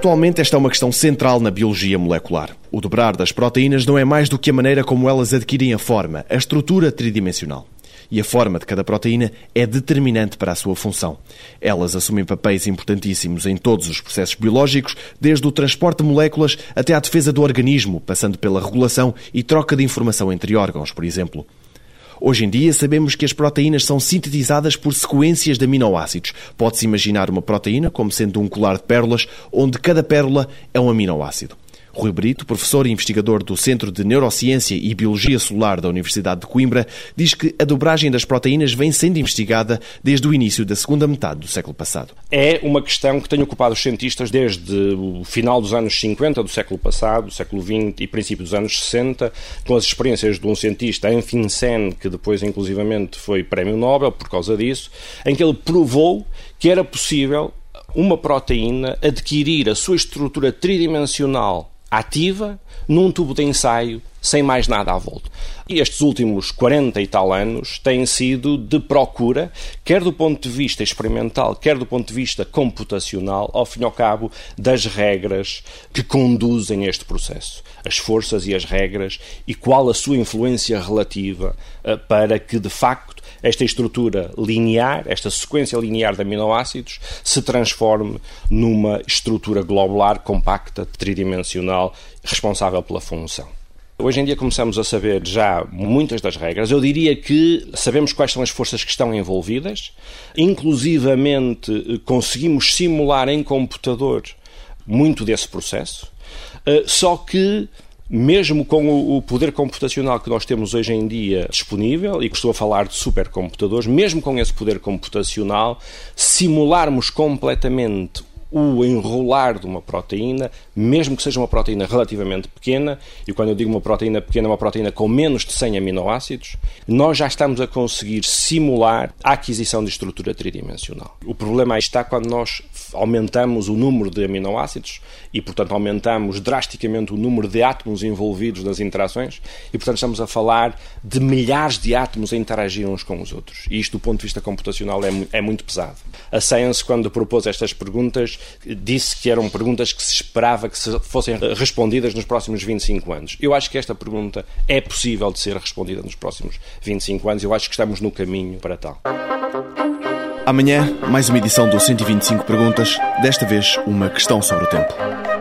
Atualmente, esta é uma questão central na biologia molecular. O dobrar das proteínas não é mais do que a maneira como elas adquirem a forma, a estrutura tridimensional e a forma de cada proteína é determinante para a sua função. Elas assumem papéis importantíssimos em todos os processos biológicos, desde o transporte de moléculas até à defesa do organismo, passando pela regulação e troca de informação entre órgãos, por exemplo. Hoje em dia sabemos que as proteínas são sintetizadas por sequências de aminoácidos. Pode-se imaginar uma proteína como sendo um colar de pérolas, onde cada pérola é um aminoácido. Rui Brito, professor e investigador do Centro de Neurociência e Biologia Celular da Universidade de Coimbra, diz que a dobragem das proteínas vem sendo investigada desde o início da segunda metade do século passado. É uma questão que tem ocupado os cientistas desde o final dos anos 50 do século passado, do século XX e princípio dos anos 60, com as experiências de um cientista, Enfin Sen, que depois inclusivamente foi prémio Nobel por causa disso, em que ele provou que era possível uma proteína adquirir a sua estrutura tridimensional ativa num tubo de ensaio sem mais nada à volta. E estes últimos 40 e tal anos têm sido de procura, quer do ponto de vista experimental, quer do ponto de vista computacional, ao fim e ao cabo, das regras que conduzem este processo. As forças e as regras e qual a sua influência relativa eh, para que, de facto, esta estrutura linear, esta sequência linear de aminoácidos, se transforme numa estrutura globular compacta, tridimensional, responsável pela função. Hoje em dia começamos a saber já muitas das regras. Eu diria que sabemos quais são as forças que estão envolvidas, inclusivamente eh, conseguimos simular em computador muito desse processo, eh, só que mesmo com o poder computacional que nós temos hoje em dia disponível, e que estou a falar de supercomputadores, mesmo com esse poder computacional, simularmos completamente o enrolar de uma proteína, mesmo que seja uma proteína relativamente pequena, e quando eu digo uma proteína pequena, uma proteína com menos de 100 aminoácidos, nós já estamos a conseguir simular a aquisição de estrutura tridimensional. O problema está quando nós aumentamos o número de aminoácidos e, portanto, aumentamos drasticamente o número de átomos envolvidos nas interações e, portanto, estamos a falar de milhares de átomos a interagir uns com os outros. E isto, do ponto de vista computacional, é, é muito pesado. A Science, quando propôs estas perguntas, disse que eram perguntas que se esperava que fossem respondidas nos próximos 25 anos. Eu acho que esta pergunta é possível de ser respondida nos próximos 25 anos. Eu acho que estamos no caminho para tal. Amanhã, mais uma edição do 125 Perguntas, desta vez uma questão sobre o tempo.